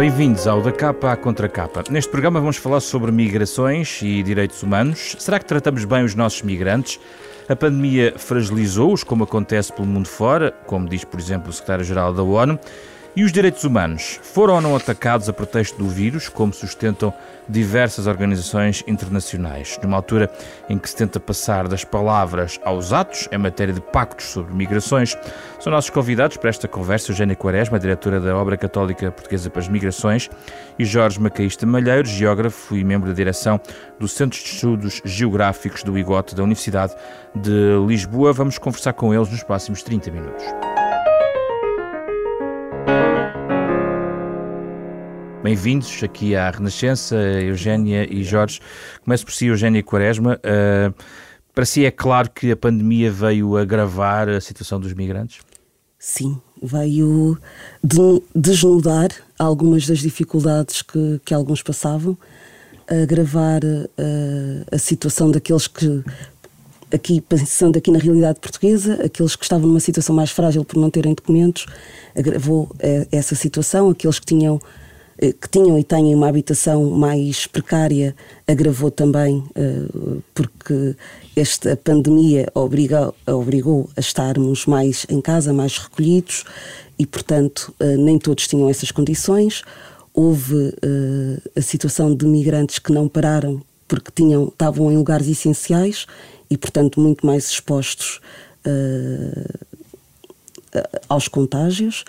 Bem-vindos ao Da Capa à Contra Capa. Neste programa vamos falar sobre migrações e direitos humanos. Será que tratamos bem os nossos migrantes? A pandemia fragilizou-os, como acontece pelo mundo fora, como diz, por exemplo, o secretário-geral da ONU. E os direitos humanos foram ou não atacados a pretexto do vírus, como sustentam diversas organizações internacionais, numa altura em que se tenta passar das palavras aos atos em matéria de pactos sobre migrações? São nossos convidados para esta conversa Eugénia Quaresma, diretora da Obra Católica Portuguesa para as Migrações, e Jorge Macaísta Malheiro, geógrafo e membro da direção do Centro de Estudos Geográficos do IGOT da Universidade de Lisboa. Vamos conversar com eles nos próximos 30 minutos. Bem-vindos aqui à Renascença, Eugénia e Jorge. Começo por si, Eugénia Quaresma. Uh, para si é claro que a pandemia veio agravar a situação dos migrantes? Sim, veio de desnudar algumas das dificuldades que, que alguns passavam, agravar uh, a situação daqueles que aqui pensando aqui na realidade portuguesa, aqueles que estavam numa situação mais frágil por não terem documentos, agravou eh, essa situação, aqueles que tinham que tinham e têm uma habitação mais precária agravou também eh, porque esta pandemia obrigou, obrigou a estarmos mais em casa, mais recolhidos e, portanto, eh, nem todos tinham essas condições. Houve a situação de migrantes que não pararam porque tinham, estavam em lugares essenciais e, portanto, muito mais expostos aos contágios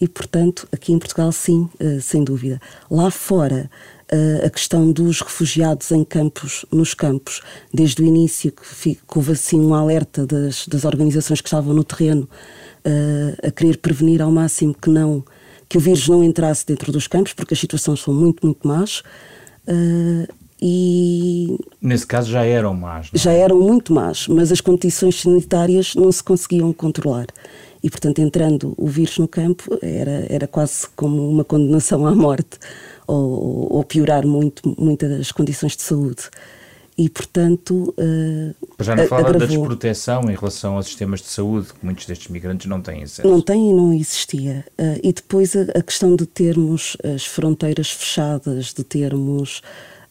e, portanto, aqui em Portugal, sim, uh, sem dúvida. Lá fora, uh, a questão dos refugiados em campos, nos campos, desde o início que, houve assim um alerta das, das organizações que estavam no terreno uh, a querer prevenir ao máximo que não que o vírus não entrasse dentro dos campos, porque as situações são muito, muito más. e nesse caso já eram más. É? Já eram muito más, mas as condições sanitárias não se conseguiam controlar e, portanto, entrando o vírus no campo era, era quase como uma condenação à morte ou, ou piorar muito, muitas condições de saúde. E, portanto. Uh, Já não fala da desproteção em relação aos sistemas de saúde, que muitos destes migrantes não têm acesso. Não têm e não existia. Uh, e depois a, a, questão de termos as fronteiras fechadas, de termos.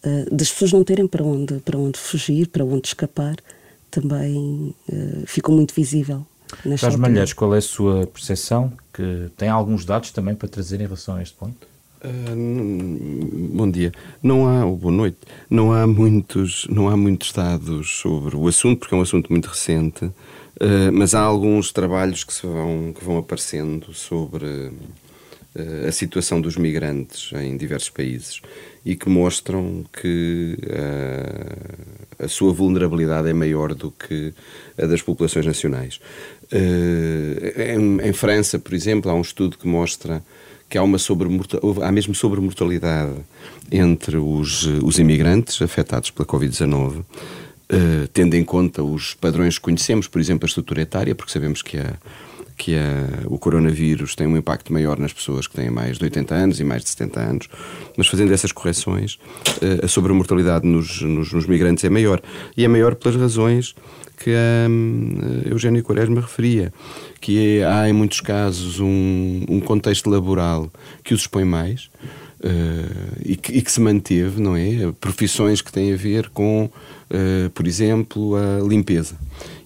Uh, das pessoas não terem para onde, para onde fugir, para onde escapar, também ficou muito visível. Jorge Malheiros, qual é a sua percepção? Que tem alguns dados também para trazer em relação a este ponto? Uh, bom dia. Não há, ou boa noite. Não há muitos, não há muitos dados sobre o assunto, porque é um assunto muito recente. Uh, mas há alguns trabalhos que, se vão, que vão aparecendo sobre uh, a situação dos migrantes em diversos países e que mostram que a sua vulnerabilidade é maior do que a das populações nacionais. Eh, em, em, França, por exemplo, há um estudo que mostra que há, uma há mesmo sobremortalidade entre os, os imigrantes afetados pela Covid-19, uh, tendo em conta os padrões que conhecemos, por exemplo, a estrutura etária, porque sabemos que a que a, o coronavírus tem um impacto maior nas pessoas que têm mais de 80 anos e mais de 70 anos, mas fazendo essas correções, a sobremortalidade nos, nos, nos migrantes é maior. E é maior pelas razões que a um, Eugênio Quaresma referia, que é, há em muitos casos um, um contexto laboral que os expõe mais uh, e, que, e, que, se manteve, não é? Profissões que têm a ver com, uh, por exemplo, a limpeza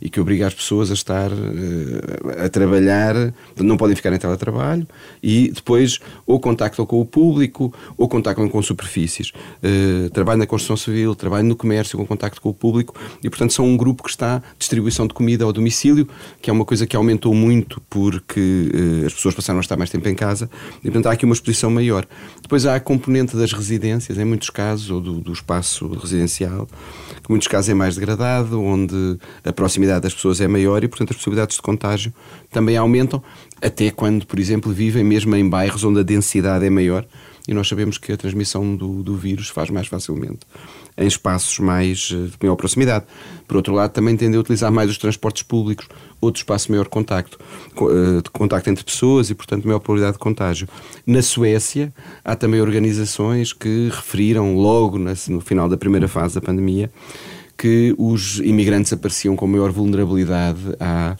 e que obriga as pessoas a estar uh, a trabalhar, não podem ficar em teletrabalho e depois ou contactam com o público ou contactam com superfícies. Uh, trabalho na construção civil, trabalho no comércio com contacto com o público e, portanto, são um grupo que está distribuição de comida ao domicílio, que é uma coisa que aumentou muito porque uh, as pessoas passaram a estar mais tempo em casa e, portanto, há aqui uma exposição maior. Depois há a componente das residências, em muitos casos, ou do, do espaço residencial, que muitos casos é mais degradado, onde a proximidade das pessoas é maior e, portanto, as possibilidades de contágio também aumentam, até quando, por exemplo, vivem mesmo em bairros onde a densidade é maior e nós sabemos que a transmissão do, do vírus faz mais facilmente em espaços mais eh, de maior proximidade. Por outro lado, também tende a utilizar mais os transportes públicos, outro espaço de maior contacto, eh, contacto entre pessoas e, portanto, maior probabilidade de contágio. Na Suécia, há também organizações que referiram logo no final da primeira fase da pandemia que os imigrantes apareciam com maior vulnerabilidade à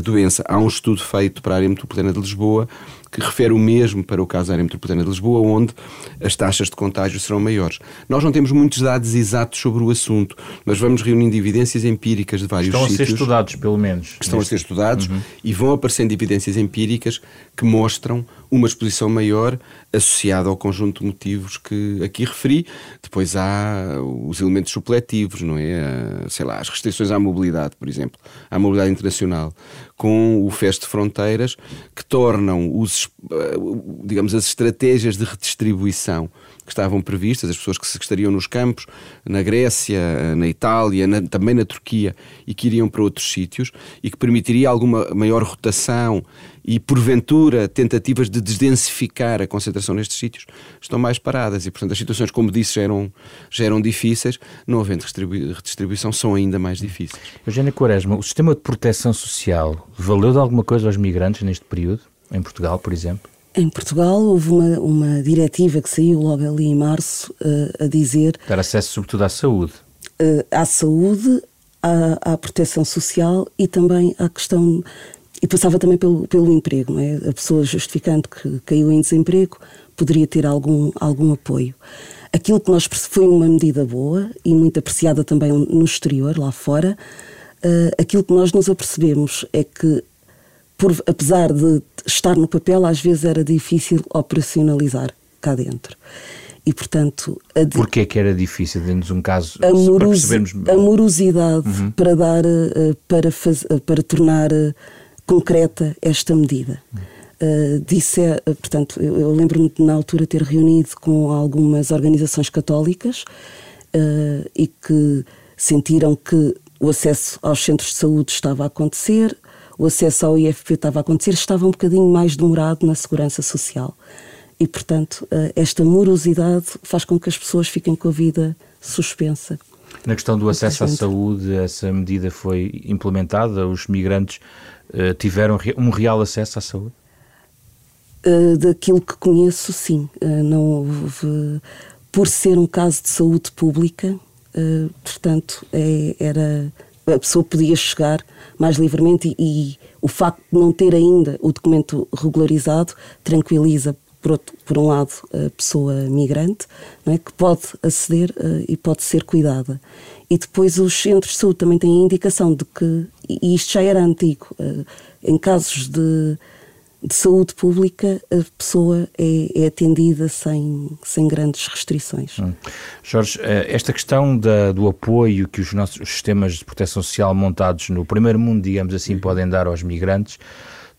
doença. Há um estudo feito para a área metropolitana de Lisboa que refere o mesmo para o caso da área metropolitana de Lisboa, onde as taxas de contágio serão maiores. Nós não temos muitos dados exatos sobre o assunto, mas vamos reunindo evidências empíricas de vários estão sítios. Estão a ser estudados, pelo menos. Que estão a ser estudados uhum. e vão aparecendo evidências empíricas que mostram uma exposição maior associada ao conjunto de motivos que aqui referi. Depois há os elementos supletivos, não é? Sei lá, as restrições à mobilidade, por exemplo, à mobilidade internacional, com o fecho de fronteiras que tornam os, eh, digamos, as estratégias de redistribuição que estavam previstas, as pessoas que se estariam nos campos, na Grécia, na Itália, na, também na Turquia, e que iriam para outros sítios, e que permitiria alguma maior rotação e, porventura, tentativas de desdensificar a concentração nestes sítios, estão mais paradas. E, portanto, as situações, como disse, já eram, já eram difíceis, não havendo redistribuição, são ainda mais difíceis. Eugênia Quaresma, o sistema de proteção social valeu de alguma coisa aos migrantes neste período, em Portugal, por exemplo? Em Portugal houve uma, uma diretiva que saiu logo ali em março uh, a dizer. Dar acesso sobretudo à saúde. Uh, à saúde, à, à, proteção social e também à questão. E passava também pelo, pelo emprego, não é? A pessoa justificando que caiu em desemprego poderia ter algum, algum apoio. Aquilo que nós foi uma medida boa e muito apreciada também no exterior, lá fora. Uh, aquilo que nós nos apercebemos é que por, apesar de estar no papel, às vezes era difícil operacionalizar cá dentro. E, portanto... A de... Porquê que era difícil? Dê-nos um caso a para percebermos... A morosidade uhum. para dar, eh, para, faz, eh, para tornar eh, concreta esta medida. Uh, disse, portanto, eu, eu lembro-me na altura ter reunido com algumas organizações católicas uh, e que sentiram que o acesso aos centros de saúde estava a acontecer, o acesso ao IFP estava a acontecer, estava um bocadinho mais demorado na segurança social. E, portanto, eh, esta morosidade faz com que as pessoas fiquem com a vida suspensa. Na questão do acesso à saúde, essa medida foi implementada? Os migrantes uh, tiveram um real acesso à saúde? Uh, daquilo que conheço, sim. Uh, não houve. Por ser um caso de saúde pública, portanto, é, era a pessoa podia chegar mais livremente e, e, o facto de não ter ainda o documento regularizado tranquiliza, por, outro, por um lado, a pessoa migrante, é? que pode aceder uh, e pode ser cuidada. E depois os centros de saúde também têm a indicação de que, e isto já era antigo, uh, em casos de de saúde pública, a pessoa é, é, atendida sem, sem grandes restrições. Hum. Jorge, eh, esta questão da, do apoio que os nossos sistemas de proteção social montados no primeiro mundo, digamos assim, uhum. podem dar aos migrantes,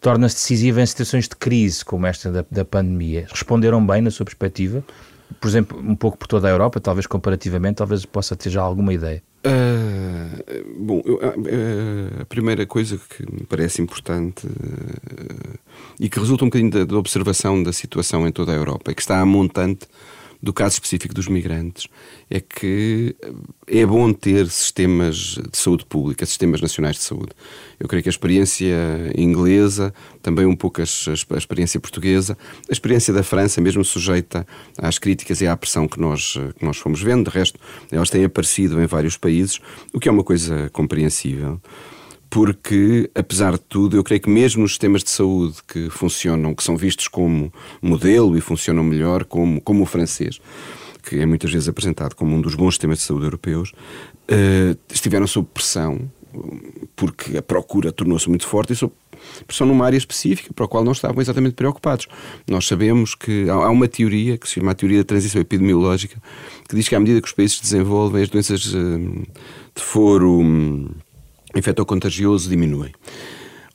torna-se decisiva em situações de crise como esta da, da pandemia. Responderam bem na sua perspectiva? Por exemplo, um pouco por toda a Europa, talvez comparativamente, talvez possa ter já alguma ideia. Uh, bom, eu, uh, a primeira coisa que me parece importante uh, e que resulta um bocadinho da, da, observação da situação em toda a Europa é que está a montante do caso específico dos migrantes é que é bom ter sistemas de saúde pública, sistemas nacionais de saúde. Eu creio que a experiência inglesa, também um pouco a, a experiência portuguesa, a experiência da França, mesmo sujeita às críticas e à pressão que nós, que nós fomos vendo, de resto, elas têm aparecido em vários países, o que é uma coisa compreensível porque, apesar de tudo, eu creio que mesmo nos sistemas de saúde que funcionam, que são vistos como modelo e funcionam melhor, como, como o francês, que é muitas vezes apresentado como um dos bons sistemas de saúde europeus, uh, estiveram sob pressão, porque a procura tornou-se muito forte e sob pressão numa área específica para a qual não estavam exatamente preocupados. Nós sabemos que há uma teoria, que se chama a teoria da transição epidemiológica, que diz que à medida que os países desenvolvem, as doenças uh, de foro. Infecto-contagioso diminuem.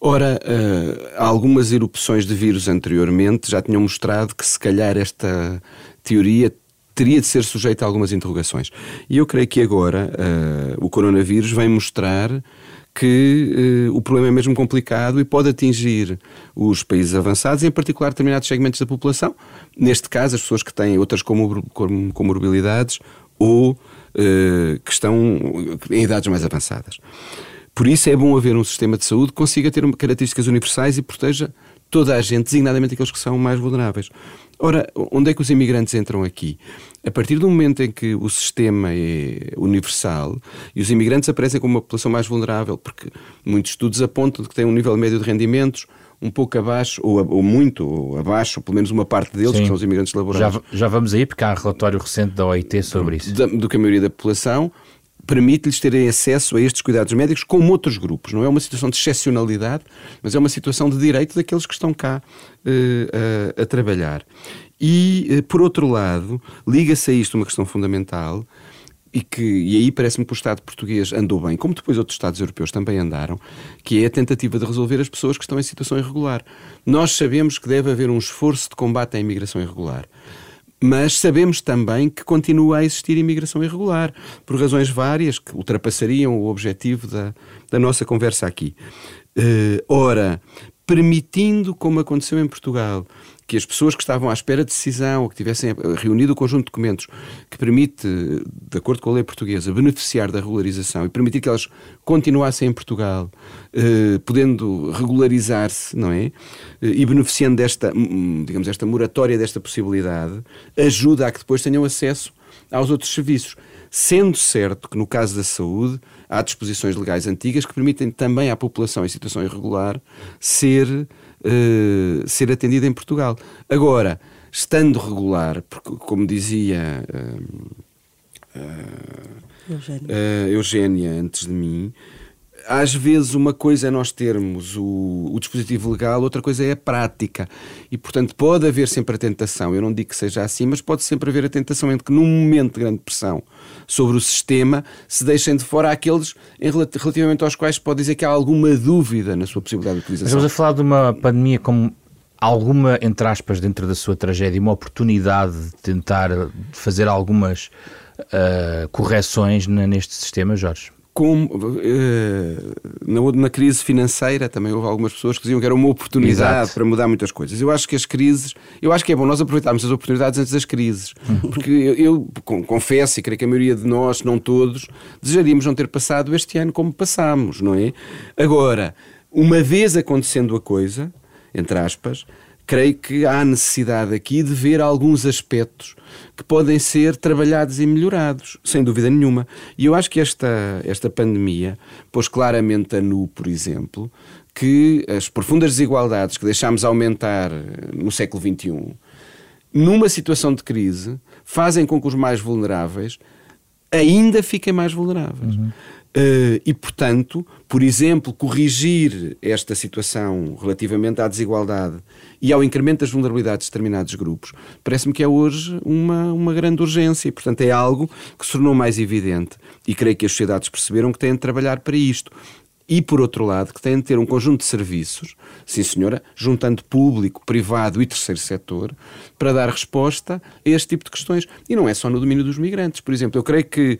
Ora, uh, algumas erupções de vírus anteriormente já tinham mostrado que se calhar esta teoria teria de ser sujeita a algumas interrogações. E eu creio que agora uh, o coronavírus vem mostrar que uh, o problema é mesmo complicado e pode atingir os países avançados, em particular determinados segmentos da população, neste caso as pessoas que têm outras comorbilidades ou que estão em idades mais avançadas. Por isso é bom haver um sistema de saúde que consiga ter características universais e proteja toda a gente, designadamente aqueles que são mais vulneráveis. Ora, onde é que os imigrantes entram aqui? A partir do momento em que o sistema é universal e os imigrantes aparecem como uma população mais vulnerável, porque muitos estudos apontam que têm um nível médio de rendimentos um pouco abaixo, ou, ou muito ou abaixo, ou pelo menos uma parte deles, Sim. que são os imigrantes laborais. Já, já vamos aí, porque há um relatório recente da OIT sobre isso. Da, do que a maioria da população permite-lhes terem acesso a estes cuidados médicos como outros grupos. Não é uma situação de excepcionalidade, mas é uma situação de direito daqueles que estão cá uh, a, a, trabalhar. E, uh, por outro lado, liga-se a isto uma questão fundamental, e que e aí parece-me que o Estado português andou bem, como depois outros Estados europeus também andaram, que é a tentativa de resolver as pessoas que estão em situação irregular. Nós sabemos que deve haver um esforço de combate à imigração irregular. Mas sabemos também que continua a existir imigração irregular, por razões várias que ultrapassariam o objetivo da, da nossa conversa aqui. Uh, ora, permitindo, como aconteceu em Portugal, que as pessoas que estavam à espera de decisão ou que tivessem reunido o conjunto de documentos que permite, de acordo com a lei portuguesa, beneficiar da regularização e permitir que elas continuassem em Portugal, eh, podendo regularizar-se, não é? Eh, e beneficiando desta, digamos, esta moratória desta possibilidade, ajuda a que depois tenham acesso aos outros serviços. Sendo certo que, no caso da saúde, há disposições legais antigas que permitem também à população em situação irregular ser uh, ser atendida em Portugal. Agora, estando regular, porque, como dizia uh, uh, Eugénia antes de mim, às vezes uma coisa é nós termos o, o, dispositivo legal, outra coisa é a prática. E, portanto, pode haver sempre a tentação, eu não digo que seja assim, mas pode sempre haver a tentação entre que, num momento de grande pressão sobre o sistema, se deixem de fora aqueles em, relativamente aos quais pode dizer que há alguma dúvida na sua possibilidade de utilização. Estamos a falar de uma pandemia como alguma, entre aspas, dentro da sua tragédia, uma oportunidade de tentar fazer algumas uh, correções neste sistema, Jorge? Como uh, na, na, crise financeira também houve algumas pessoas que diziam que era uma oportunidade Exato. para mudar muitas coisas. Eu acho que as crises, eu acho que é bom nós aproveitarmos as oportunidades antes das crises, uhum. porque eu, eu confesso e creio que a maioria de nós, não todos, desejaríamos não ter passado este ano como passámos, não é? Agora, uma vez acontecendo a coisa, entre aspas, creio que há necessidade aqui de ver alguns aspectos que podem ser trabalhados e melhorados, sem dúvida nenhuma. E eu acho que esta, esta pandemia pôs claramente a nu, por exemplo, que as profundas desigualdades que deixámos aumentar no século XXI, numa situação de crise, fazem com que os mais vulneráveis ainda fiquem mais vulneráveis. Uhum. Uh, e, portanto, por exemplo, corrigir esta situação relativamente à desigualdade e ao incremento das vulnerabilidades de determinados grupos, parece-me que é hoje uma, uma grande urgência e, portanto, é algo que se tornou mais evidente. E creio que as sociedades perceberam que têm de trabalhar para isto. E, por outro lado, que têm de ter um conjunto de serviços, sim senhora, juntando público, privado e terceiro setor, para dar resposta a este tipo de questões. E não é só no domínio dos migrantes. Por exemplo, eu creio que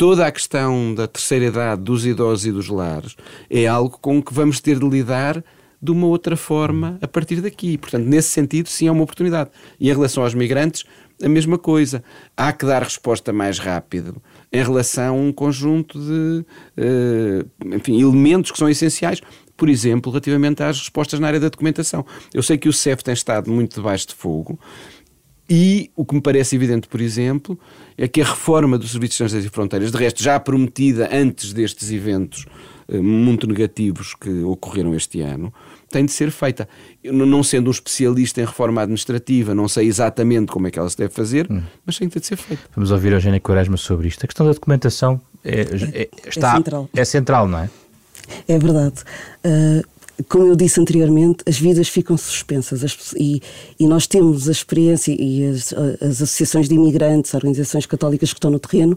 toda a questão da terceira idade, dos idosos e dos lares, é algo com que vamos ter de lidar de uma outra forma a partir daqui. Portanto, nesse sentido, sim, é uma oportunidade. E em relação aos migrantes, a mesma coisa. Há que dar resposta mais rápido em relação a um conjunto de uh, enfim, elementos que são essenciais. Por exemplo, relativamente às respostas na área da documentação. Eu sei que o CEF tem estado muito debaixo de fogo e o que me parece evidente, por exemplo, é que a reforma do Serviço de Estrangeiros e Fronteiras, de resto já prometida antes destes eventos eh, muito negativos que ocorreram este ano, tem de ser feita. Eu, não sendo um especialista em reforma administrativa, não sei exatamente como é que ela se deve fazer, hum. mas tem de ser feita. Vamos ouvir a Eugénia Quaresma sobre isto. A questão da documentação é, é, está, é central. é central, não é? É verdade. Uh, como eu disse anteriormente, as vidas ficam suspensas as, e, e, nós temos a experiência e as, as, associações de imigrantes, organizações católicas que estão no terreno,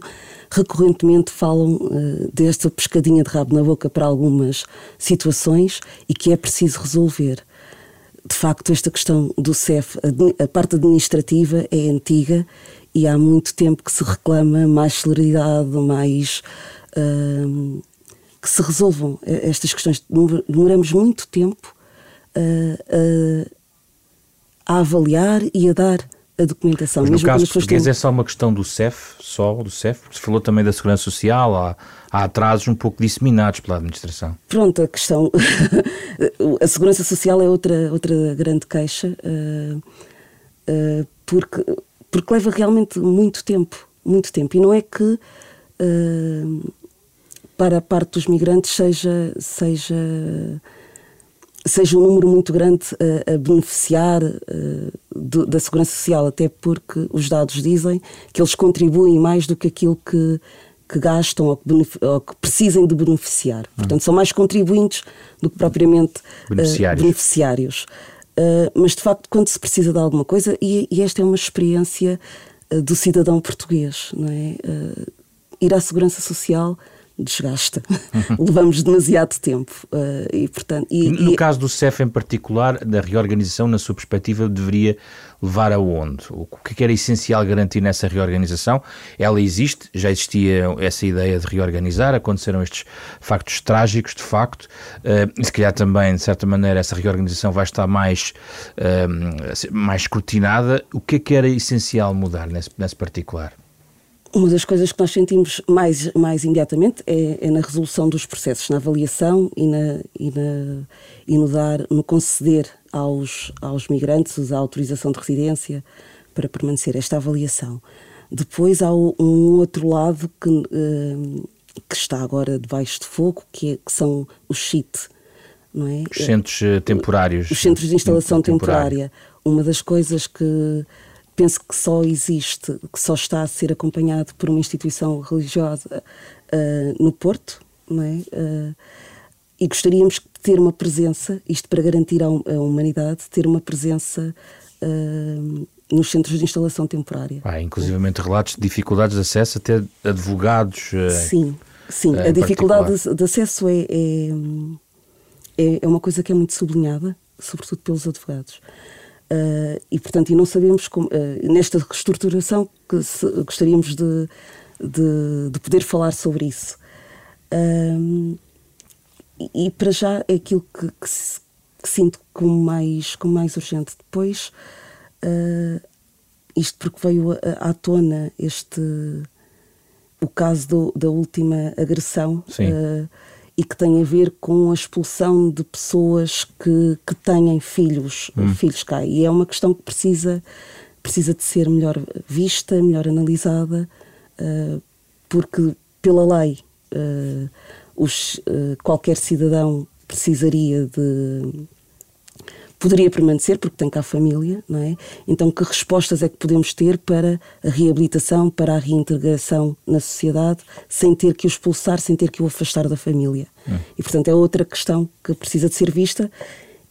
recorrentemente falam uh, desta pescadinha de rabo na boca para algumas situações e que é preciso resolver. De facto, esta questão do CEF, a, a parte administrativa é antiga e há muito tempo que se reclama mais celeridade, mais. Uh, que se resolvam eh, estas questões. Demoramos muito tempo a, a, a avaliar e a dar a documentação. Mas no Mesmo caso português têm... é só uma questão do CEF, só do CEF, porque se falou também da segurança social, há, há atrasos um pouco disseminados pela administração. Pronto, a questão, a segurança social é outra, outra grande queixa, uh, uh, porque, porque leva realmente muito tempo, muito tempo, e não é que uh, para a parte dos migrantes seja, seja seja um número muito grande a, a beneficiar do, da segurança social, até porque os dados dizem que eles contribuem mais do que aquilo que, que gastam ou que, ou que precisem de beneficiar. Portanto, são mais contribuintes do que propriamente beneficiários. beneficiários. mas de facto, quando se precisa de alguma coisa, e, e esta é uma experiência do cidadão português, não é? ir à segurança social desgasta. Levamos demasiado tempo. Uh, e, portanto, e, no e... caso do CEF em particular, da reorganização, na sua perspectiva, deveria levar aonde? O que é era essencial garantir nessa reorganização? Ela existe, já existia essa ideia de reorganizar, aconteceram estes factos trágicos, de facto, uh, e se calhar também, de certa maneira, essa reorganização vai estar mais, uh, mais escrutinada. O que é que era essencial mudar nesse, nesse particular? Uma das coisas que nós sentimos mais, mais imediatamente é, é na resolução dos processos, na avaliação e, na, e, na, e no dar, no conceder aos, aos migrantes a autorização de residência para permanecer esta avaliação. Depois há um outro lado que, uh, que está agora debaixo de fogo, que, é, que são os CIT, não é? Os centros eh, temporários. Os centros de instalação temporária. Uma das coisas que penso que só existe, que só está a ser acompanhado por uma instituição religiosa uh, no Porto, não é? Uh, e gostaríamos de ter uma presença, isto para garantir a, a humanidade, ter uma presença uh, nos centros de instalação temporária. Ah, inclusivamente relatos de dificuldades de acesso, até advogados. Sim, sim. a dificuldade de, de, acesso é, é, é, é uma coisa que é muito sublinhada, sobretudo pelos advogados. Uh, e, portanto, e não sabemos como, uh, nesta reestruturação que se, gostaríamos de, de, de, poder falar sobre isso. Uh, e, para já é aquilo que, que, que, sinto como mais, como mais urgente. Depois, isto porque veio à, à tona este o caso do, da última agressão. Sim e que tem a ver com a expulsão de pessoas que, que têm filhos, hum. filhos cá. E é uma questão que precisa, precisa de ser melhor vista, melhor analisada, uh, porque pela lei uh, os, uh, qualquer cidadão precisaria de poderia permanecer porque tem cá família, não é? Então, que respostas é que podemos ter para a reabilitação, para a reintegração na sociedade, sem ter que o expulsar, sem ter que o afastar da família? Hum. E, portanto, é outra questão que precisa de ser vista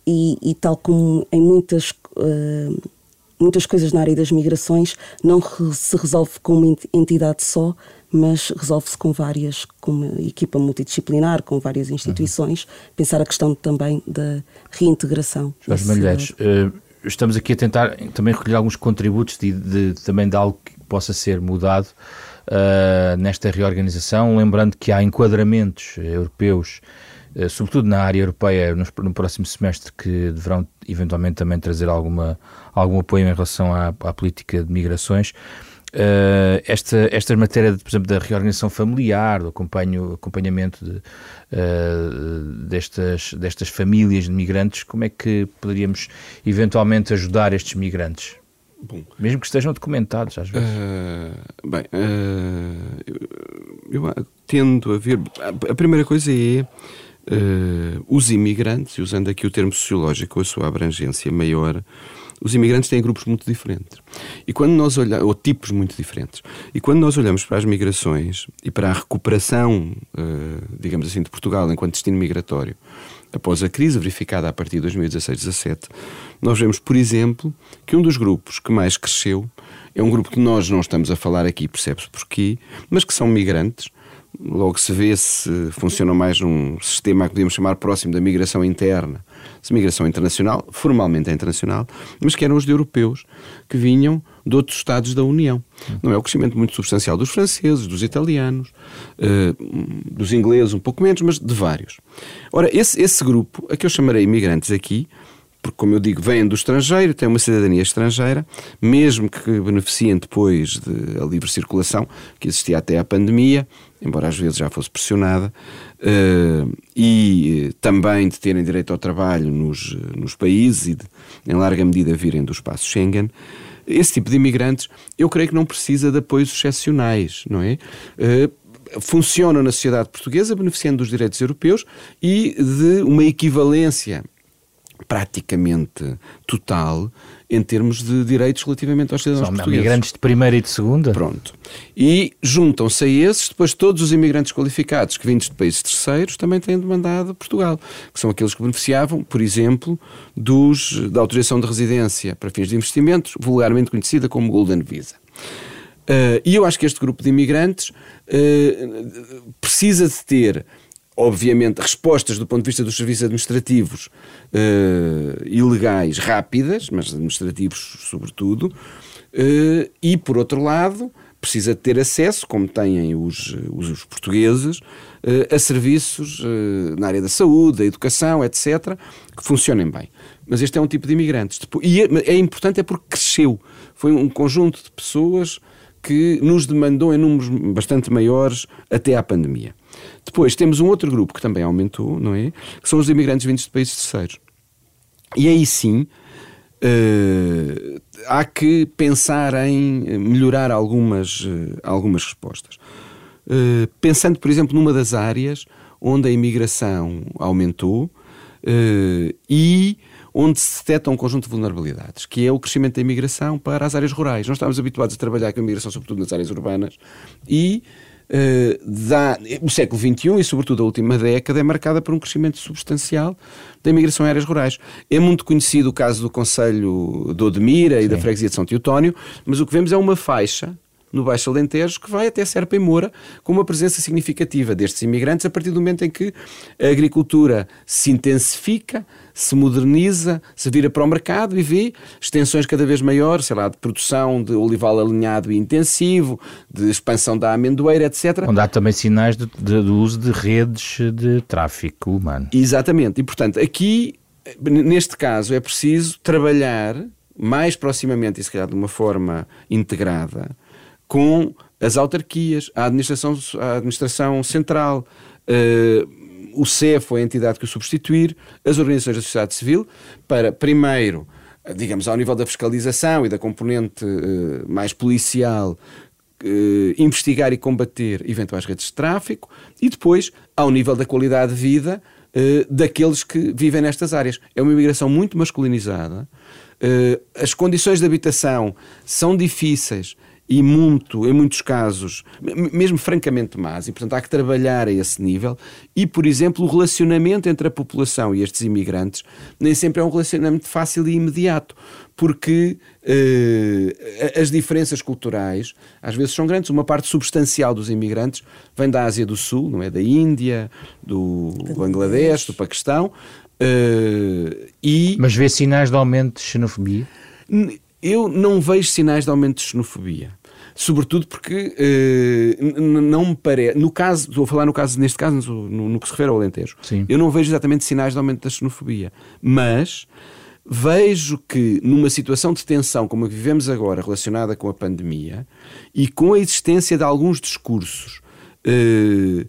e, e tal como em muitas. Uh, muitas coisas na área das migrações não se resolve com uma entidade só, mas resolve-se com várias, com uma equipa multidisciplinar, com várias instituições, uhum. pensar a questão também da reintegração. Jorge Malheiros, uh, estamos aqui a tentar também recolher alguns contributos de, de, também de algo que possa ser mudado uh, nesta reorganização, lembrando que há enquadramentos europeus sobretudo na área europeia, no, próximo semestre, que deverão eventualmente também trazer alguma, algum apoio em relação à, à política de migrações. Uh, esta, esta matéria, por exemplo, da reorganização familiar, do acompanho, acompanhamento de, uh, destas, destas famílias de migrantes, como é que poderíamos eventualmente ajudar estes migrantes? Bom, Mesmo que estejam documentados, às vezes. Uh, bem, eu, eu, tendo a ver. A primeira coisa é. Os imigrantes, usando aqui o termo sociológico, a sua abrangência maior, os imigrantes têm grupos muito diferentes. E quando nós olhamos, ou tipos muito diferentes. E quando nós olhamos para as migrações e para a recuperação, uh, digamos assim, de Portugal enquanto destino migratório, após a crise verificada a partir de 2016-17, nós vemos, por exemplo, que um dos grupos que mais cresceu é um grupo que nós não estamos a falar aqui, percebe-se porquê, mas que são migrantes. Logo se vê se funcionam mais num sistema que podemos chamar próximo da migração interna de migração internacional, formalmente é internacional, mas que eram os de europeus que vinham de outros Estados da União. Não é o crescimento muito substancial dos franceses, dos italianos, uh, dos ingleses, um pouco menos, mas de vários. Ora, esse, esse grupo, a que eu chamarei imigrantes aqui, porque, como eu digo, vêm do estrangeiro, têm uma cidadania estrangeira, mesmo que beneficiem depois da de livre circulação, que existia até à pandemia, embora às vezes já fosse pressionada, uh, e uh, também de terem direito ao trabalho nos, nos países e, de, em larga medida, virem do espaço Schengen. Esse tipo de imigrantes, eu creio que não precisa de apoios excepcionais, não é? Funcionam na sociedade portuguesa, beneficiando dos direitos europeus e de uma equivalência praticamente total em termos de direitos relativamente aos cidadãos São portugueses. imigrantes de primeira e de segunda? Pronto. E juntam-se a esses, depois todos os imigrantes qualificados que vindos de países terceiros também têm demandado Portugal, que são aqueles que beneficiavam, por exemplo, dos, da autorização de residência para fins de investimentos, vulgarmente conhecida como Golden Visa. Uh, e eu acho que este grupo de imigrantes uh, precisa de ter obviamente, respostas do ponto de vista dos serviços administrativos uh, e legais rápidas, mas administrativos sobretudo, uh, e por outro lado, precisa ter acesso, como têm os, os, os portugueses, uh, a serviços na área da saúde, da educação, etc., que funcionem bem. Mas este é um tipo de imigrantes. E é, é importante é porque cresceu. Foi um conjunto de pessoas que nos demandou em números bastante maiores até à pandemia. Depois temos um outro grupo que também aumentou, não é? Que são os imigrantes vindos de países terceiros. E aí sim uh, há que pensar em melhorar algumas, uh, algumas respostas. Uh, pensando, por exemplo, numa das áreas onde a imigração aumentou e onde se detecta um conjunto de vulnerabilidades, que é o crescimento da imigração para as áreas rurais. Nós estamos habituados a trabalhar com a imigração, sobretudo nas áreas urbanas, e dá, o século XXI e, sobretudo, a última década é marcada por um crescimento substancial da imigração em áreas rurais. É muito conhecido o caso do Conselho de Odmira e da Freguesia de São Teotónio, mas o que vemos é uma faixa no Baixo Alentejo, que vai até Serpa e Moura, com uma presença significativa destes imigrantes a partir do momento em que a agricultura se intensifica, se moderniza, se vira para o mercado e vê extensões cada vez maiores, sei lá, de produção de olival alinhado e intensivo, de expansão da amendoeira, etc. Onde há também sinais de, de, do uso de redes de tráfico humano. Exatamente. E, portanto, aqui, neste caso, é preciso trabalhar mais proximamente e se calhar de uma forma integrada com as autarquias, a administração, a administração central, uh, o CEF, a entidade que o substituir, as organizações da sociedade civil, para primeiro, digamos, ao nível da fiscalização e da componente uh, mais policial, uh, investigar e combater eventuais redes de tráfico, e depois, ao nível da qualidade de vida daqueles que vivem nestas áreas. É uma imigração muito masculinizada. as condições de habitação são difíceis e muito, em muitos casos, mesmo francamente más, e portanto há que trabalhar a esse nível. E, por exemplo, o relacionamento entre a população e estes imigrantes nem sempre é um relacionamento fácil e imediato, porque eh, as diferenças culturais às vezes são grandes. Uma parte substancial dos imigrantes vem da Ásia do Sul, não é? Da Índia, do Bangladesh, do Paquistão. Eh, e... Mas vê sinais de aumento de xenofobia? Eu não vejo sinais de aumento de xenofobia. Sobretudo porque uh, não me parece. No caso, estou a falar no caso, neste caso, no, no que se refere ao Alentejo, Sim. eu não vejo exatamente sinais de aumento da xenofobia. Mas vejo que numa situação de tensão como a que vivemos agora, relacionada com a pandemia, e com a existência de alguns discursos. Uh,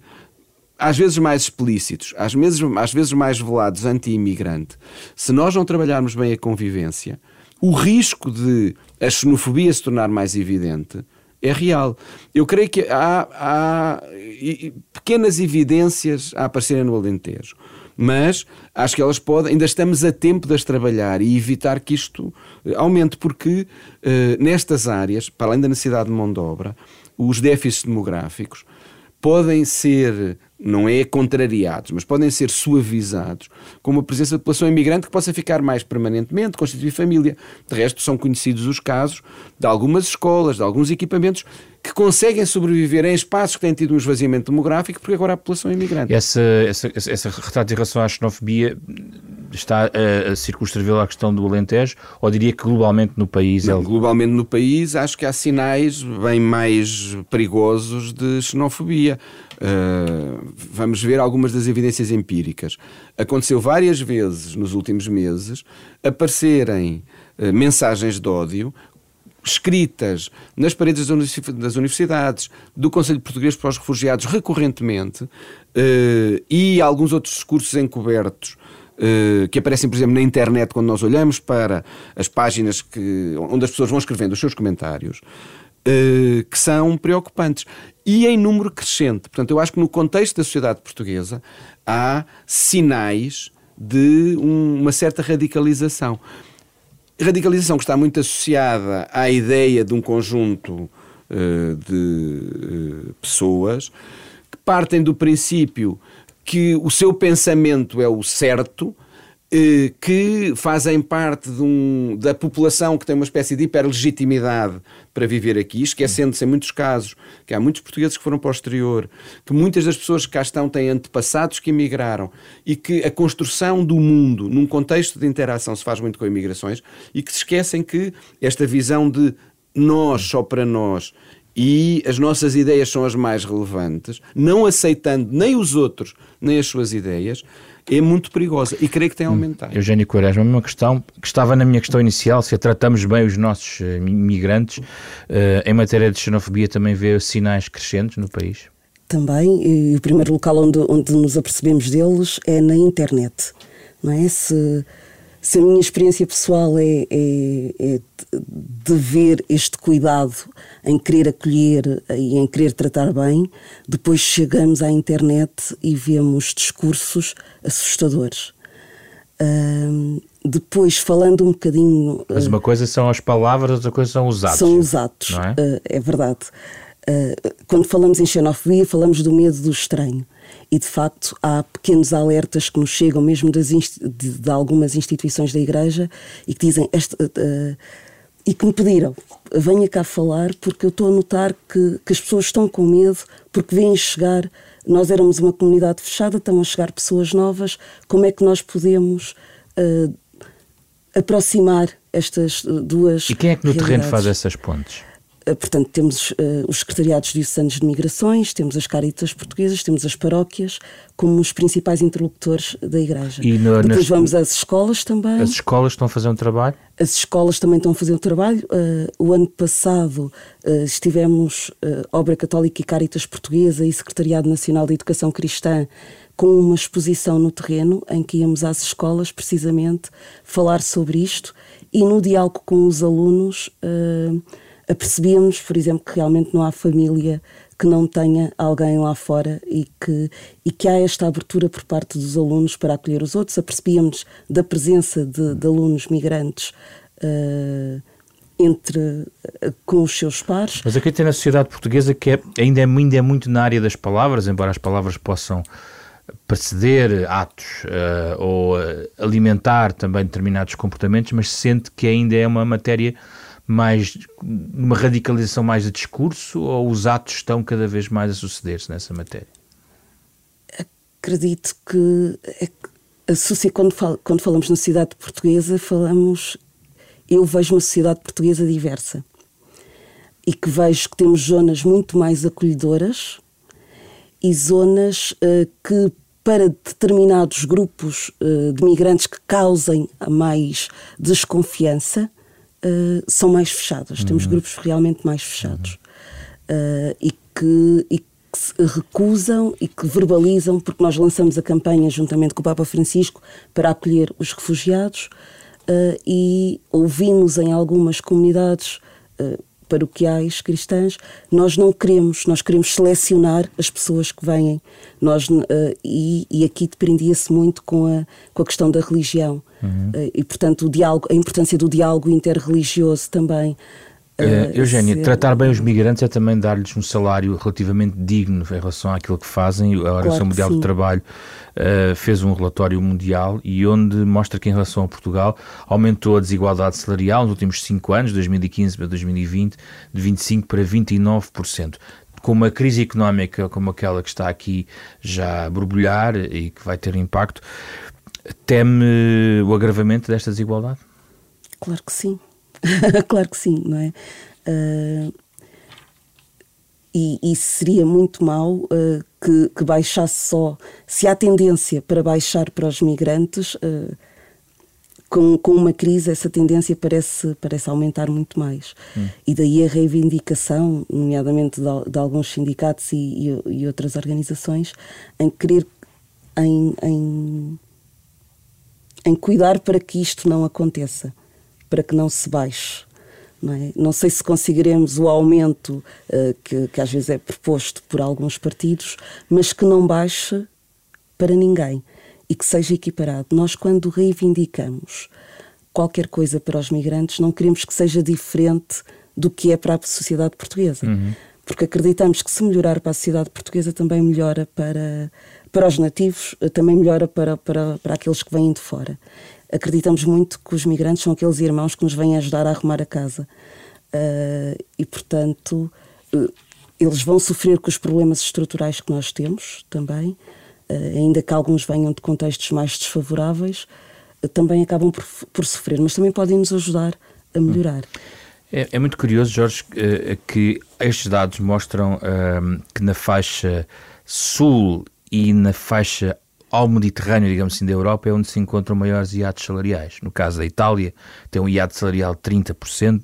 às vezes mais explícitos, às vezes, às vezes mais velados anti-imigrante, se nós não trabalharmos bem a convivência, o risco de a xenofobia se tornar mais evidente é real. Eu creio que há, há pequenas evidências a aparecerem no Alentejo, mas acho que elas podem, ainda estamos a tempo de as trabalhar e evitar que isto eh, aumente, porque uh, nestas áreas, para além da necessidade de mão de obra, os déficits demográficos podem ser não é contrariados, mas podem ser suavizados com uma presença de população imigrante que possa ficar mais permanentemente, constituir família. De resto, são conhecidos os casos de algumas escolas, de alguns equipamentos que conseguem sobreviver em espaços que têm tido um esvaziamento demográfico porque agora a população é imigrante. Essa, essa, essa retrato em relação à xenofobia está a, a circunscrever a questão do Alentejo ou diria que globalmente no país? Não, é... Globalmente no país acho que há sinais bem mais perigosos de xenofobia. Uh, vamos ver algumas das evidências empíricas. Aconteceu várias vezes nos últimos meses aparecerem uh, mensagens de ódio escritas nas paredes das universidades, do Conselho Português para os Refugiados recorrentemente uh, e alguns outros discursos encobertos que aparecem, por exemplo, na internet quando nós olhamos para as páginas que, onde as pessoas vão escrevendo os seus comentários. Uh, que são preocupantes e em número crescente. Portanto, eu acho que no contexto da sociedade portuguesa há sinais de um, uma certa radicalização. Radicalização que está muito associada à ideia de um conjunto uh, de pessoas que partem do princípio que o seu pensamento é o certo eh, que fazem parte um, da população que tem uma espécie de hiperlegitimidade para viver aqui, esquecendo-se em muitos casos que há muitos portugueses que foram para o exterior, que muitas das pessoas que cá estão têm antepassados que emigraram e que a construção do mundo num contexto de interação se faz muito com imigrações e que se esquecem que esta visão de nós só para nós e as nossas ideias são as mais relevantes, não aceitando nem os outros nem as suas ideias, é muito perigosa e creio que tem aumentado. Eugênio Quaresma, uma questão que estava na minha questão inicial, se tratamos bem os nossos uh, imigrantes, uh, em matéria de xenofobia também vê sinais crescentes no país? Também, e o primeiro local onde, onde nos apercebemos deles é na internet. Não é? Se se a minha experiência pessoal é, é, é, de ver este cuidado em querer acolher e em querer tratar bem, depois chegamos à internet e vemos discursos assustadores. Uh, depois, falando um bocadinho. Mas uma coisa são as palavras, outra coisa são os atos. São os atos, é? Uh, é? verdade. Uh, quando falamos em xenofobia, falamos do medo do estranho e de facto há pequenos alertas que nos chegam mesmo das de, de, algumas instituições da Igreja e que dizem esta, uh, e que me pediram venha cá falar porque eu estou a notar que, que as pessoas estão com medo porque vêm chegar nós éramos uma comunidade fechada estão a chegar pessoas novas como é que nós podemos uh, aproximar estas duas e quem é que no terreno faz essas pontes portanto, temos uh, os secretariados diocesanos de migrações, temos as caritas portuguesas, temos as paróquias como os principais interlocutores da Igreja. E no, Depois nas, vamos às escolas também. As escolas estão a fazer um trabalho? As escolas também estão a fazer um trabalho. Uh, o ano passado uh, estivemos, Obra Católica e Caritas Portuguesa e Secretariado Nacional de Educação Cristã com uma exposição no terreno em que íamos às escolas precisamente falar sobre isto e no diálogo com os alunos apercebíamos, por exemplo, que realmente não há família que não tenha alguém lá fora e que, e que há esta abertura por parte dos alunos para acolher os outros. Apercebíamos da presença de, de alunos migrantes uh, entre uh, com os seus pares. Mas aqui tem na sociedade portuguesa que é, ainda, é, ainda é muito na área das palavras, embora as palavras possam preceder atos uh, ou alimentar também determinados comportamentos, mas sente que ainda é uma matéria mais uma radicalização mais de discurso ou os atos estão cada vez mais a suceder-se nessa matéria? Acredito que a quando, fal, quando falamos na sociedade portuguesa, falamos. Eu vejo uma sociedade portuguesa diversa e que vejo que temos zonas muito mais acolhedoras e zonas uh, que, para determinados grupos uh, de migrantes que causem mais desconfiança, uh, são mais fechadas. Uhum. Temos grupos realmente mais fechados uhum. uh, e, que, e que se recusam e que verbalizam, porque nós lançamos a campanha juntamente com o Papa Francisco para acolher os refugiados uh, e ouvimos em algumas comunidades paroquiais cristãs, nós não queremos, nós queremos selecionar as pessoas que vêm. Nós, uh, e, e, aqui dependia-se muito com a, com a questão da religião. Uhum. Uh, e, portanto, o diálogo, a importância do diálogo interreligioso também. Uh, Eugénia, ser... tratar bem os migrantes é também dar-lhes um salário relativamente digno em relação àquilo que fazem. A Organização claro Mundial do Trabalho uh, fez um relatório mundial e onde mostra que em relação a Portugal aumentou a desigualdade salarial nos últimos 5 anos, 2015 para 2020, de 25% para 29% com uma crise económica como aquela que está aqui já a borbulhar e que vai ter impacto, teme o agravamento desta desigualdade? Claro que sim. claro que sim, não é? Uh, e isso seria muito mau uh, que, que, baixasse só. Se há tendência para baixar para os migrantes, uh, com, com uma crise, essa tendência parece, parece aumentar muito mais. Hum. E daí a reivindicação, nomeadamente de, de alguns sindicatos e, e, e, outras organizações, em querer. Em, em, em cuidar para que isto não aconteça para que não se baixe. Não, é? não sei se conseguiremos o aumento uh, que, que às vezes é proposto por alguns partidos, mas que não baixe para ninguém. e que seja equiparado. Nós, quando reivindicamos qualquer coisa para os migrantes, não queremos que seja diferente do que é para a sociedade portuguesa. Uhum. Porque acreditamos que se melhorar para a sociedade portuguesa também melhora para, para os nativos, também melhora para, para, para aqueles que vêm de fora. Acreditamos muito que os migrantes são aqueles irmãos que nos vêm ajudar a arrumar a casa. Uh, e, portanto, uh, eles vão sofrer com os problemas estruturais que nós temos também, uh, ainda que alguns venham de contextos mais desfavoráveis, também acabam por, por, sofrer, mas também podem nos ajudar a melhorar. É, é muito curioso, Jorge, que estes dados mostram que na faixa sul e na faixa ao Mediterrâneo, digamos assim, da Europa, é onde se encontram maiores iados salariais. No caso da Itália, tem um iado salarial de 30%,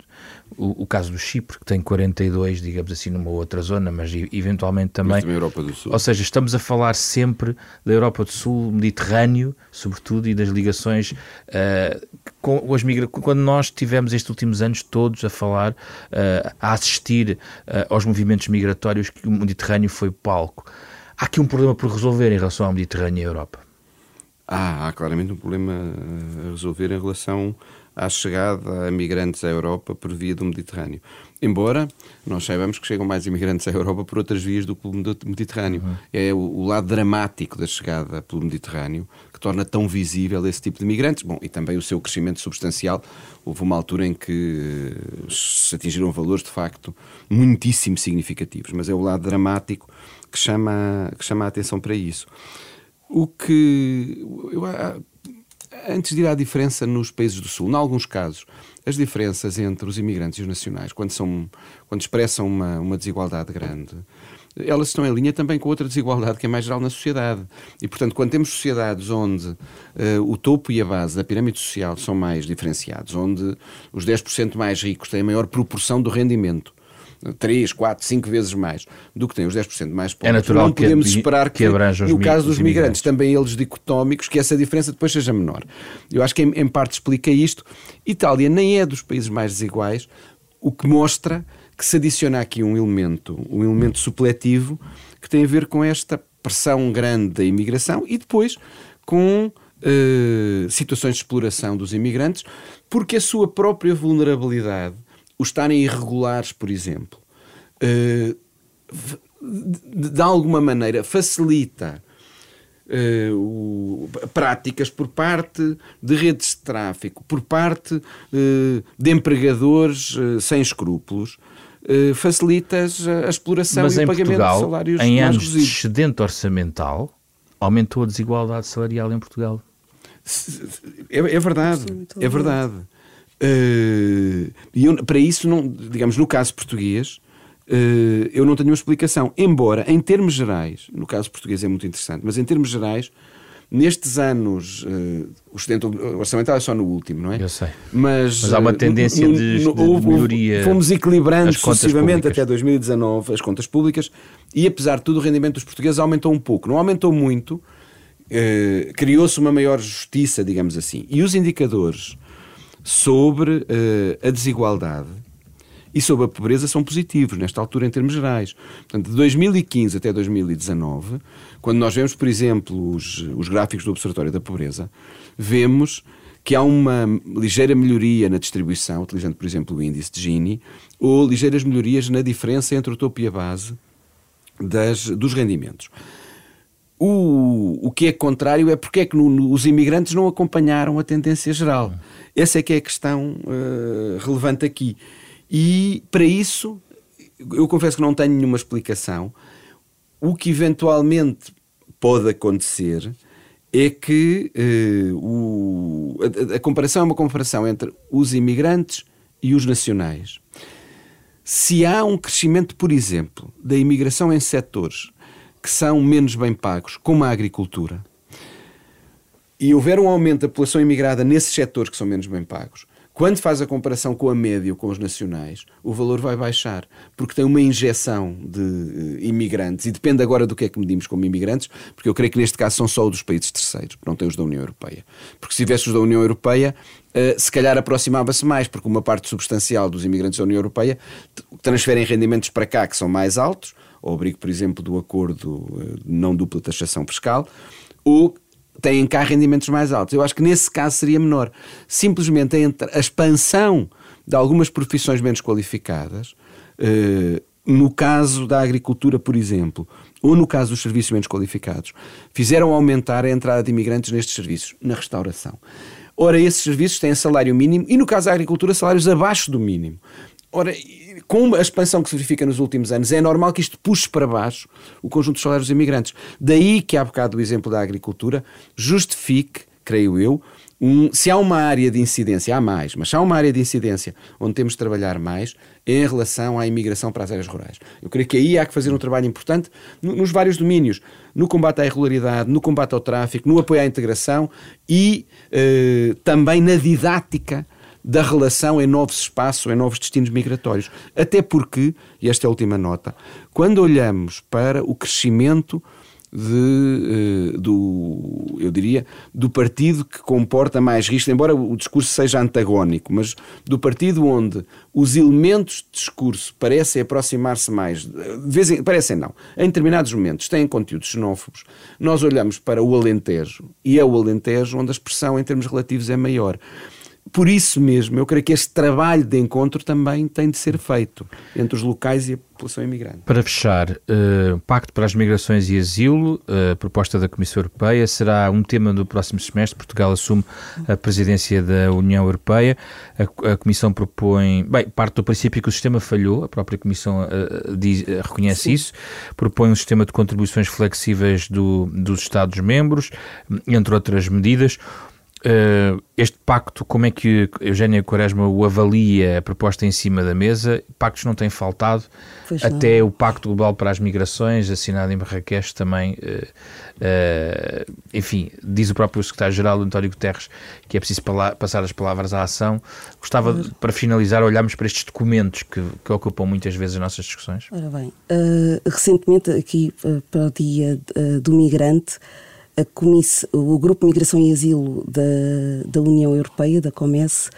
o, o, caso do Chipre, que tem 42, digamos assim, numa outra zona, mas eventualmente também. Mas também Europa do Sul. Ou seja, estamos a falar sempre da Europa do Sul, Mediterrâneo, sobretudo, e das ligações uh, com as migrações. Quando nós tivemos estes últimos anos todos a falar, uh, a assistir uh, aos movimentos migratórios, que o Mediterrâneo foi palco. Há aqui um problema por resolver em relação ao Mediterrâneo e à Europa. Ah, há claramente um problema a resolver em relação à chegada a migrantes à Europa por via do Mediterrâneo. Embora nós saibamos que chegam mais imigrantes à Europa por outras vias do que pelo Mediterrâneo. Uhum. É o, o, lado dramático da chegada pelo Mediterrâneo que torna tão visível esse tipo de migrantes. Bom, e também o seu crescimento substancial. Houve uma altura em que se atingiram valores, de facto, muitíssimo significativos. Mas é o lado dramático que chama, que chama a atenção para isso. O que. Eu, antes de ir à diferença nos países do Sul, em alguns casos, as diferenças entre os imigrantes e os nacionais, quando, são, quando expressam uma, uma desigualdade grande, elas estão em linha também com outra desigualdade que é mais geral na sociedade. E, portanto, quando temos sociedades onde uh, o topo e a base da pirâmide social são mais diferenciados, onde os 10% mais ricos têm a maior proporção do rendimento, 3, 4, 5 vezes mais do que têm os 10% mais pobres. É natural não podemos que, esperar que, que no caso dos migrantes, também eles dicotómicos, que essa diferença depois seja menor. Eu acho que em, em parte explica isto. Itália nem é dos países mais desiguais, o que mostra que se adiciona aqui um elemento, um elemento supletivo que tem a ver com esta pressão grande da imigração e depois com uh, situações de exploração dos imigrantes, porque a sua própria vulnerabilidade os estarem irregulares, por exemplo, uh, de alguma maneira facilita uh, o, práticas por parte de redes de tráfico, por parte uh, de empregadores sem escrúpulos. facilita a exploração Mas e o pagamento Portugal, de salários em anos reduzidos. de excedente orçamental aumentou a desigualdade salarial em Portugal. É, é verdade, é verdade. Uh, e eu, para isso, não, digamos, no caso português, uh, eu não tenho uma explicação. Embora, em termos gerais, no caso português é muito interessante, mas em termos gerais, nestes anos, uh, o excedente orçamental é só no último, não é? Eu sei. Mas, mas há uma tendência no, de, no, de melhoria. Fomos equilibrando sucessivamente até 2019 as contas públicas e, apesar de tudo, o rendimento dos portugueses aumentou um pouco. Não aumentou muito, criou-se uma maior justiça, digamos assim. E os indicadores sobre uh, a desigualdade e sobre a pobreza são positivos, nesta altura, em termos gerais. Portanto, de 2015 até 2019, quando nós vemos, por exemplo, os, os gráficos do Observatório da Pobreza, vemos que há uma ligeira melhoria na distribuição, utilizando, por exemplo, o índice de Gini, ou ligeiras melhorias na diferença entre o topo e a base das, dos rendimentos. O, o que é contrário é porque é que no, no, os imigrantes não acompanharam a tendência geral. Essa é que é a questão uh, relevante aqui. E para isso, eu confesso que não tenho nenhuma explicação. O que eventualmente pode acontecer é que uh, o, a, a, comparação é uma comparação entre os imigrantes e os nacionais. Se há um crescimento, por exemplo, da imigração em setores que são menos bem pagos, como a agricultura, e houver um aumento da população imigrada nesses setores que são menos bem pagos, quando faz a comparação com a média ou com os nacionais, o valor vai baixar, porque tem uma injeção de uh, imigrantes, e depende agora do que é que medimos como imigrantes, porque eu creio que neste caso são só os dos países terceiros, não tem os da União Europeia. Porque se tivesse os da União Europeia, uh, se calhar aproximava-se mais, porque uma parte substancial dos imigrantes da União Europeia transferem rendimentos para cá que são mais altos, ao abrigo, por exemplo, do acordo de não dupla taxação fiscal, ou têm cá rendimentos mais altos. Eu acho que nesse caso seria menor. Simplesmente a expansão de algumas profissões menos qualificadas, eh, no caso da agricultura, por exemplo, ou no caso dos serviços menos qualificados, fizeram aumentar a entrada de imigrantes nestes serviços, na restauração. Ora, esses serviços têm salário mínimo e, no caso da agricultura, salários abaixo do mínimo. Ora, com a expansão que se verifica nos últimos anos, é normal que isto puxe para baixo o conjunto dos salários dos imigrantes. Daí que há bocado o exemplo da agricultura justifique, creio eu, um, se há uma área de incidência, há mais, mas se há uma área de incidência onde temos de trabalhar mais, é em relação à imigração para as áreas rurais. Eu creio que aí há que fazer um trabalho importante nos vários domínios, no combate à irregularidade, no combate ao tráfico, no apoio à integração e eh, também na didática da relação em novos espaços, em novos destinos migratórios. Até porque, e esta é a última nota, quando olhamos para o crescimento de, uh, do, eu diria, do partido que comporta mais risco, embora o discurso seja antagónico, mas do partido onde os elementos de discurso parecem aproximar-se mais, vezes, parecem não, em determinados momentos têm conteúdos xenófobos, nós olhamos para o Alentejo e é o Alentejo onde a expressão em termos relativos é maior por isso mesmo, eu creio que este trabalho de encontro também tem de ser feito entre os locais e a população imigrante. Para fechar, uh, Pacto para as Migrações e Asilo, uh, proposta da Comissão Europeia, será um tema do próximo semestre. Portugal assume a presidência da União Europeia. A, a Comissão propõe. Bem, parte do princípio que o sistema falhou, a própria Comissão uh, diz, reconhece Sim. isso. Propõe um sistema de contribuições flexíveis do, dos Estados-membros, entre outras medidas. Uh, este pacto, como é que Eugénia Quaresma o avalia a proposta em cima da mesa? Pactos não têm faltado, pois até não. o Pacto Global para as Migrações, assinado em Marrakech também, uh, uh, enfim, diz o próprio secretário-geral António Guterres que é preciso passar as palavras à ação. Gostava, de, para finalizar, olharmos para estes documentos que, que, ocupam muitas vezes as nossas discussões. Ora bem, recentemente aqui para o Dia do Migrante, o Grupo Migração e Asilo da, da União Europeia, da COMES,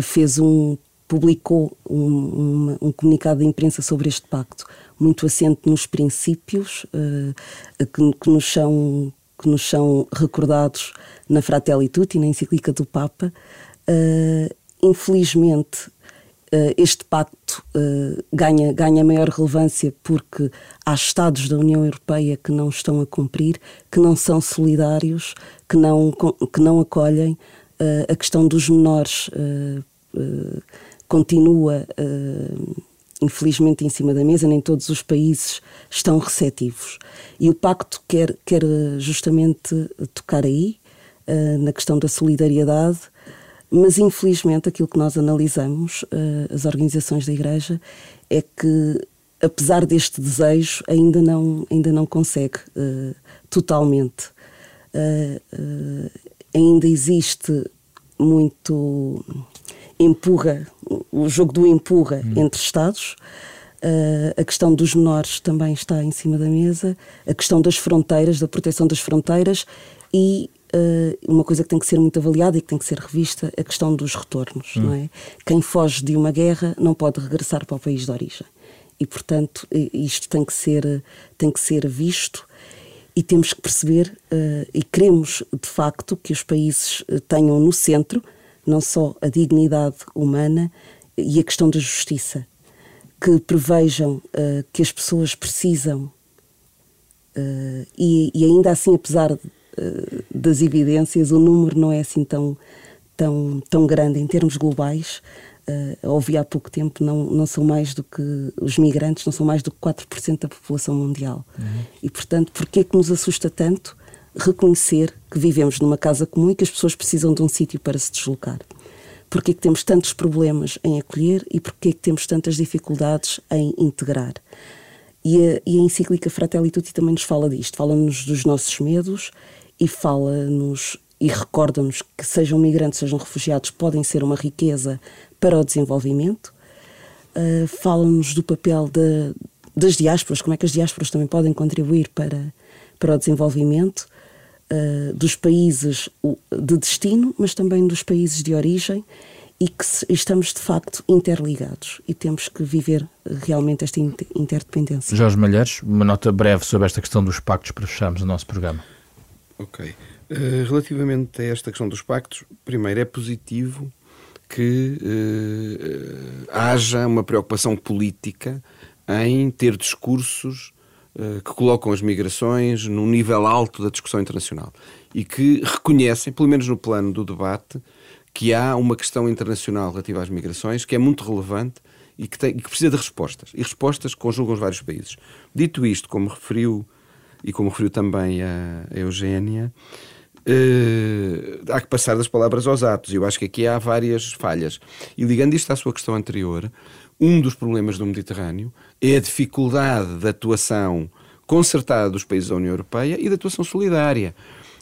fez um publicou um, um, um, comunicado de imprensa sobre este pacto, muito assente nos princípios uh, que, que, nos são, que nos são recordados na Fratelli Tutti, na encíclica do Papa. Uh, infelizmente, este pacto ganha, ganha maior relevância porque há Estados da União Europeia que não estão a cumprir, que não são solidários, que não, que não acolhem a questão dos menores continua, infelizmente, em cima da mesa, nem todos os países estão receptivos. E o Pacto quer, quer justamente tocar aí, na questão da solidariedade, mas infelizmente aquilo que nós analisamos, uh, as organizações da Igreja, é que apesar deste desejo, ainda não, ainda não consegue totalmente. ainda existe muito empurra, o jogo do empurra hum. entre Estados. Uh, a questão dos menores também está em cima da mesa, a questão das fronteiras, da proteção das fronteiras e uma coisa que tem que ser muito avaliada e que tem que ser revista, a questão dos retornos. Hum. Não é? Quem foge de uma guerra não pode regressar para o país de origem. E, portanto, isto tem que ser, tem que ser visto e temos que perceber uh, e queremos, de facto, que os países tenham no centro não só a dignidade humana e a questão da justiça, que prevejam que as pessoas precisam, uh, e, e, ainda assim, apesar das evidências, o número não é assim tão, tão, tão grande em termos globais. Uh, ouvi há pouco tempo, não, não são mais do que os migrantes, não são mais do que 4% da população mundial. Uhum. E, portanto, porquê que nos assusta tanto? reconhecer que vivemos numa casa comum e que as pessoas precisam de um sítio para se deslocar. Porquê que temos tantos problemas em acolher e porquê que temos tantas dificuldades em integrar. E a, e a encíclica Fratelli Tutti também nos fala disto, fala-nos dos nossos medos e fala-nos e recorda-nos que sejam migrantes, sejam refugiados, podem ser uma riqueza para o desenvolvimento. Uh, fala-nos do papel de, das diásporas, como é que as diásporas também podem contribuir para, para o desenvolvimento uh, dos países de destino, mas também dos países de origem e que estamos de facto interligados e temos que viver realmente esta interdependência. Jorge Malheiros, uma nota breve sobre esta questão dos pactos para fecharmos o nosso programa. Ok. Uh, relativamente a esta questão dos pactos, primeiro é positivo que uh, haja uma preocupação política em ter discursos uh, que colocam as migrações num nível alto da discussão internacional e que reconhecem, pelo menos no plano do debate, que há uma questão internacional relativa às migrações que é muito relevante e que, tem, e que precisa de respostas. E respostas que conjugam os vários países. Dito isto, como referiu e como referiu também a, a Eugénia, Uh, há que passar das palavras aos atos. Eu acho que aqui há várias falhas. E ligando isto à sua questão anterior, um dos problemas do Mediterrâneo é a dificuldade da atuação concertada dos países da União Europeia e da atuação solidária.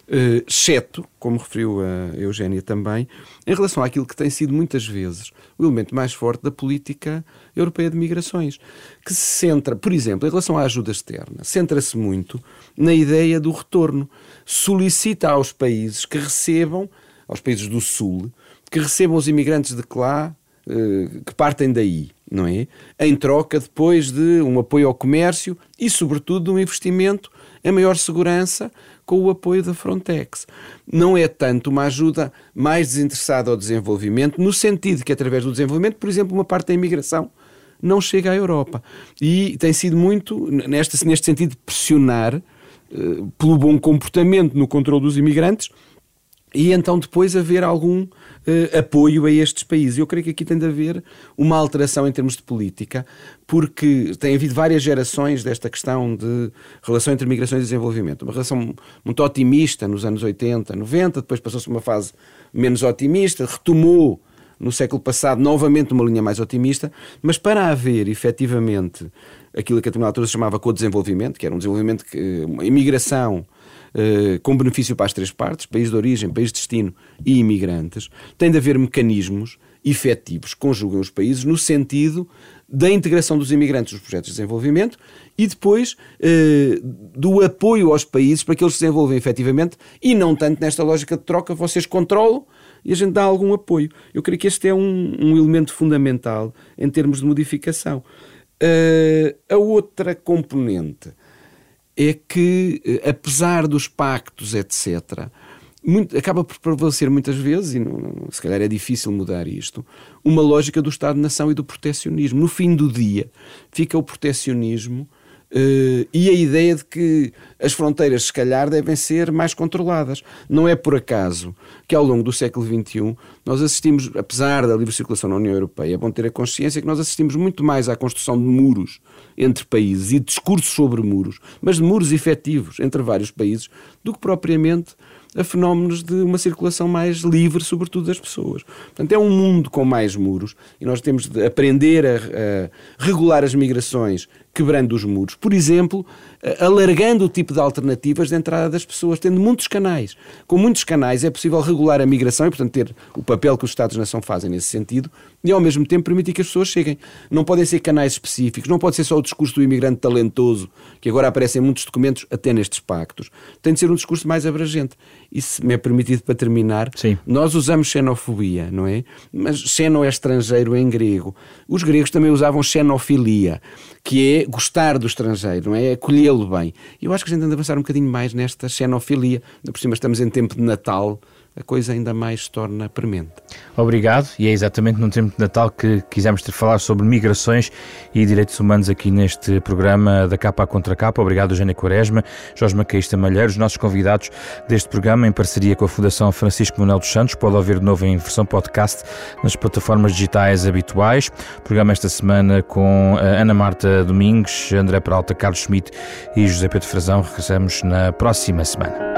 Uh, exceto, como referiu a Eugénia também, em relação àquilo que tem sido muitas vezes o elemento mais forte da política europeia de migrações, que se centra, por exemplo, em relação à ajuda externa, centra-se muito na ideia do retorno. Solicita aos países que recebam, aos países do Sul, que recebam os imigrantes de lá, uh, que partem daí, não é? Em troca depois de um apoio ao comércio e, sobretudo, de um investimento em maior segurança com o apoio da Frontex. Não é tanto uma ajuda mais desinteressada ao desenvolvimento, no sentido que, através do desenvolvimento, por exemplo, uma parte da imigração não chega à Europa. E tem sido muito, neste, neste sentido, pressionar uh, pelo bom comportamento no controle dos imigrantes e então depois haver algum uh, apoio a estes países. Eu creio que aqui tem de haver uma alteração em termos de política, porque tem havido várias gerações desta questão de relação entre migrações e desenvolvimento. Uma relação muito otimista nos anos 80, 90, depois passou-se uma fase menos otimista, retomou no século passado novamente uma linha mais otimista, mas para haver efetivamente aquilo que a determinada altura se chamava co-desenvolvimento, que era um desenvolvimento, que, uma imigração eh, com benefício para as três partes, país de origem, país de destino e imigrantes, tem de haver mecanismos efetivos que conjuguem os países no sentido da integração dos imigrantes nos projetos de desenvolvimento e depois eh, do apoio aos países para que eles se desenvolvam efetivamente e não tanto nesta lógica de troca, vocês controlam e a gente dá algum apoio. Eu creio que este é um, um elemento fundamental em termos de modificação. Uh, a outra componente é que, eh, apesar dos pactos, etc., muito, acaba por prevalecer muitas vezes, e não, se calhar é difícil mudar isto, uma lógica do Estado-nação e do protecionismo. No fim do dia, fica o protecionismo Uh, e a ideia de que as fronteiras, se calhar, devem ser mais controladas. Não é por acaso que, ao longo do século XXI, nós assistimos, apesar da livre circulação na União Europeia, é bom ter a consciência que nós assistimos muito mais à construção de muros entre países e discursos sobre muros, mas de muros efetivos entre vários países, do que propriamente a fenómenos de uma circulação mais livre, sobretudo das pessoas. Portanto, é um mundo com mais muros e nós temos de aprender a, a regular as migrações quebrando os muros. Por exemplo, alargando o tipo de alternativas de entrada das pessoas, tendo muitos canais. Com muitos canais é possível regular a migração e, portanto, ter o papel que os Estados-nação fazem nesse sentido e, ao mesmo tempo, permitir que as pessoas cheguem. Não podem ser canais específicos, não pode ser só o discurso do imigrante talentoso, que agora aparece em muitos documentos, até nestes pactos. Tem de ser um discurso mais abrangente. E, se me é permitido para terminar, Sim. nós usamos xenofobia, não é? Mas xeno é estrangeiro em grego. Os gregos também usavam xenofilia que é gostar do estrangeiro, não é? Acolhê-lo bem. E eu acho que a gente tem de avançar um bocadinho mais nesta xenofilia. Por cima estamos em tempo de Natal, a coisa ainda mais se torna premente. Obrigado, e é exatamente num tempo de Natal que quisemos ter falar sobre migrações e direitos humanos aqui neste programa da Capa à Contra Capa. Obrigado, Eugênia Quaresma, Jorge Macaísta Malheiro, os nossos convidados deste programa, em parceria com a Fundação Francisco Manuel dos Santos. Pode ouvir de novo em versão podcast nas plataformas digitais habituais. programa esta semana com eh, Ana Marta Domingues, André Peralta, Carlos Schmidt e José Pedro Frazão. Regressamos na próxima semana.